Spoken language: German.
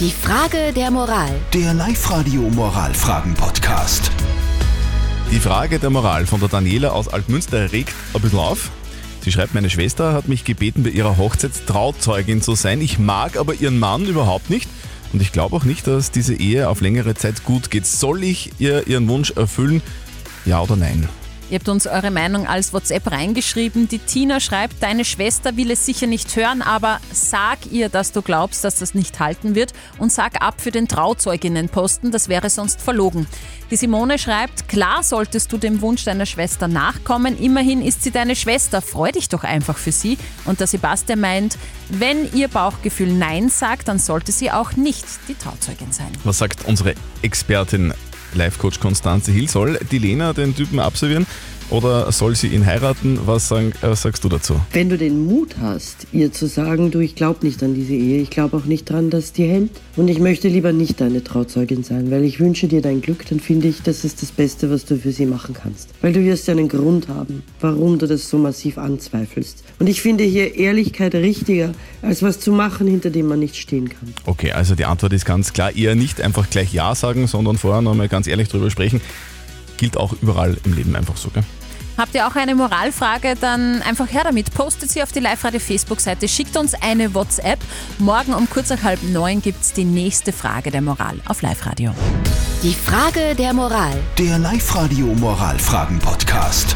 Die Frage der Moral. Der Live-Radio Moralfragen-Podcast. Die Frage der Moral von der Daniela aus Altmünster regt ein bisschen auf. Sie schreibt, meine Schwester hat mich gebeten, bei ihrer Hochzeit Trauzeugin zu sein. Ich mag aber ihren Mann überhaupt nicht. Und ich glaube auch nicht, dass diese Ehe auf längere Zeit gut geht. Soll ich ihr ihren Wunsch erfüllen? Ja oder nein? Ihr habt uns eure Meinung als WhatsApp reingeschrieben. Die Tina schreibt, deine Schwester will es sicher nicht hören, aber sag ihr, dass du glaubst, dass das nicht halten wird und sag ab für den Trauzeuginnenposten, das wäre sonst verlogen. Die Simone schreibt, klar solltest du dem Wunsch deiner Schwester nachkommen, immerhin ist sie deine Schwester, freu dich doch einfach für sie. Und der Sebastian meint, wenn ihr Bauchgefühl Nein sagt, dann sollte sie auch nicht die Trauzeugin sein. Was sagt unsere Expertin Life-Coach Konstanze Hill? Soll die Lena den Typen absolvieren oder soll sie ihn heiraten? Was, sagen, was sagst du dazu? Wenn du den Mut hast, ihr zu sagen, du, ich glaube nicht an diese Ehe, ich glaube auch nicht dran, dass die hält und ich möchte lieber nicht deine Trauzeugin sein, weil ich wünsche dir dein Glück, dann finde ich, das ist das Beste, was du für sie machen kannst. Weil du wirst ja einen Grund haben, warum du das so massiv anzweifelst. Und ich finde hier Ehrlichkeit richtiger, als was zu machen, hinter dem man nicht stehen kann. Okay, also die Antwort ist ganz klar, eher nicht einfach gleich Ja sagen, sondern vorher nochmal ganz ehrlich drüber sprechen. Gilt auch überall im Leben einfach so, gell? Habt ihr auch eine Moralfrage, dann einfach her damit. Postet sie auf die Live-Radio-Facebook-Seite, schickt uns eine WhatsApp. Morgen um kurz nach halb neun gibt es die nächste Frage der Moral auf Live-Radio. Die Frage der Moral. Der Live-Radio Moralfragen-Podcast.